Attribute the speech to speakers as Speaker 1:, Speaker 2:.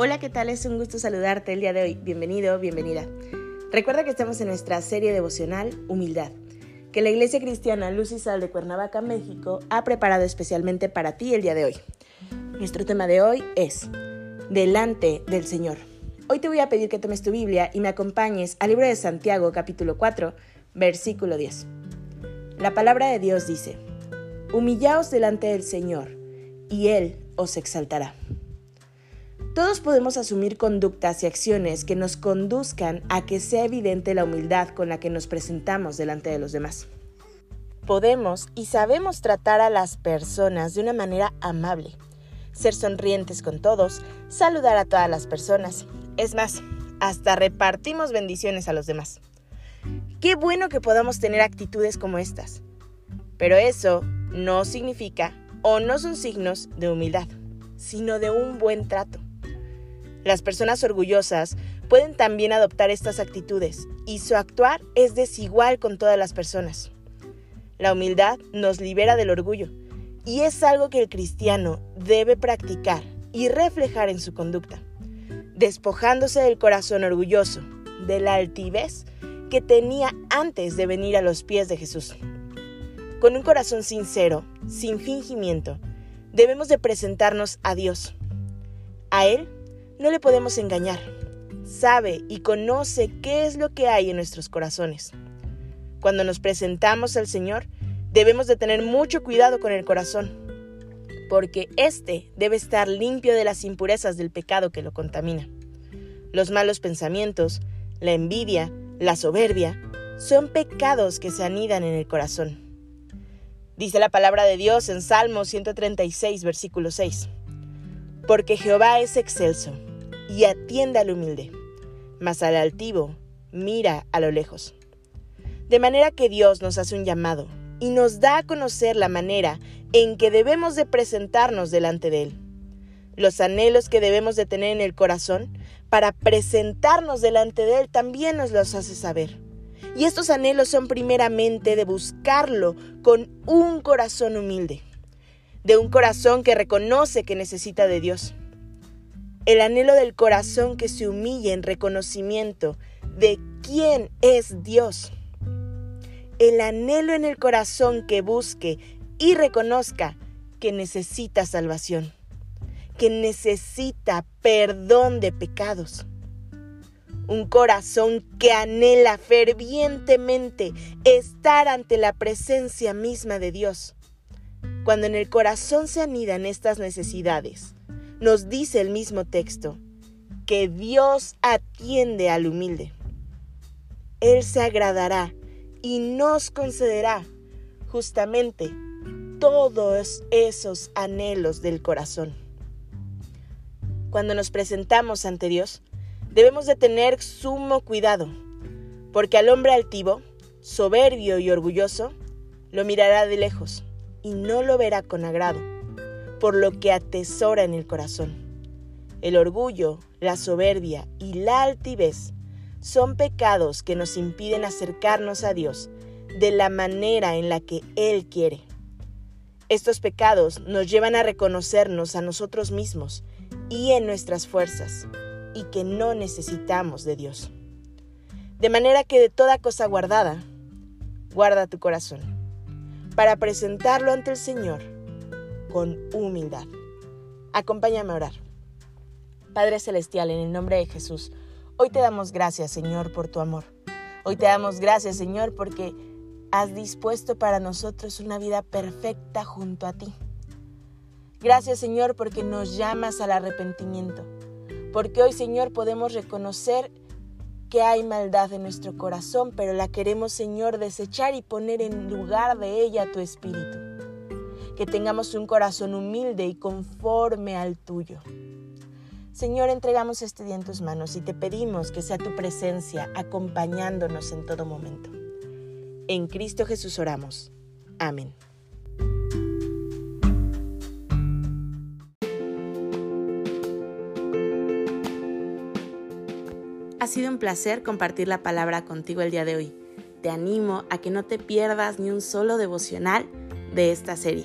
Speaker 1: Hola, ¿qué tal? Es un gusto saludarte el día de hoy. Bienvenido, bienvenida. Recuerda que estamos en nuestra serie devocional Humildad, que la Iglesia Cristiana Luz y Sal de Cuernavaca, México, ha preparado especialmente para ti el día de hoy. Nuestro tema de hoy es Delante del Señor. Hoy te voy a pedir que tomes tu Biblia y me acompañes al libro de Santiago capítulo 4, versículo 10. La palabra de Dios dice, Humillaos delante del Señor, y Él os exaltará. Todos podemos asumir conductas y acciones que nos conduzcan a que sea evidente la humildad con la que nos presentamos delante de los demás. Podemos y sabemos tratar a las personas de una manera amable, ser sonrientes con todos, saludar a todas las personas. Es más, hasta repartimos bendiciones a los demás. Qué bueno que podamos tener actitudes como estas. Pero eso no significa o no son signos de humildad, sino de un buen trato. Las personas orgullosas pueden también adoptar estas actitudes y su actuar es desigual con todas las personas. La humildad nos libera del orgullo y es algo que el cristiano debe practicar y reflejar en su conducta, despojándose del corazón orgulloso, de la altivez que tenía antes de venir a los pies de Jesús. Con un corazón sincero, sin fingimiento, debemos de presentarnos a Dios. A Él no le podemos engañar. Sabe y conoce qué es lo que hay en nuestros corazones. Cuando nos presentamos al Señor, debemos de tener mucho cuidado con el corazón, porque éste debe estar limpio de las impurezas del pecado que lo contamina. Los malos pensamientos, la envidia, la soberbia, son pecados que se anidan en el corazón. Dice la palabra de Dios en Salmo 136, versículo 6. Porque Jehová es excelso y atiende al humilde, mas al altivo mira a lo lejos. De manera que Dios nos hace un llamado y nos da a conocer la manera en que debemos de presentarnos delante de Él. Los anhelos que debemos de tener en el corazón para presentarnos delante de Él también nos los hace saber. Y estos anhelos son primeramente de buscarlo con un corazón humilde, de un corazón que reconoce que necesita de Dios el anhelo del corazón que se humille en reconocimiento de quién es Dios. El anhelo en el corazón que busque y reconozca que necesita salvación, que necesita perdón de pecados. Un corazón que anhela fervientemente estar ante la presencia misma de Dios. Cuando en el corazón se anidan estas necesidades, nos dice el mismo texto que Dios atiende al humilde. Él se agradará y nos concederá justamente todos esos anhelos del corazón. Cuando nos presentamos ante Dios, debemos de tener sumo cuidado, porque al hombre altivo, soberbio y orgulloso, lo mirará de lejos y no lo verá con agrado por lo que atesora en el corazón. El orgullo, la soberbia y la altivez son pecados que nos impiden acercarnos a Dios de la manera en la que Él quiere. Estos pecados nos llevan a reconocernos a nosotros mismos y en nuestras fuerzas, y que no necesitamos de Dios. De manera que de toda cosa guardada, guarda tu corazón, para presentarlo ante el Señor con humildad. Acompáñame a orar. Padre Celestial, en el nombre de Jesús, hoy te damos gracias, Señor, por tu amor. Hoy te damos gracias, Señor, porque has dispuesto para nosotros una vida perfecta junto a ti. Gracias, Señor, porque nos llamas al arrepentimiento. Porque hoy, Señor, podemos reconocer que hay maldad en nuestro corazón, pero la queremos, Señor, desechar y poner en lugar de ella tu espíritu que tengamos un corazón humilde y conforme al tuyo. Señor, entregamos este día en tus manos y te pedimos que sea tu presencia acompañándonos en todo momento. En Cristo Jesús oramos. Amén. Ha sido un placer compartir la palabra contigo el día de hoy. Te animo a que no te pierdas ni un solo devocional de esta serie.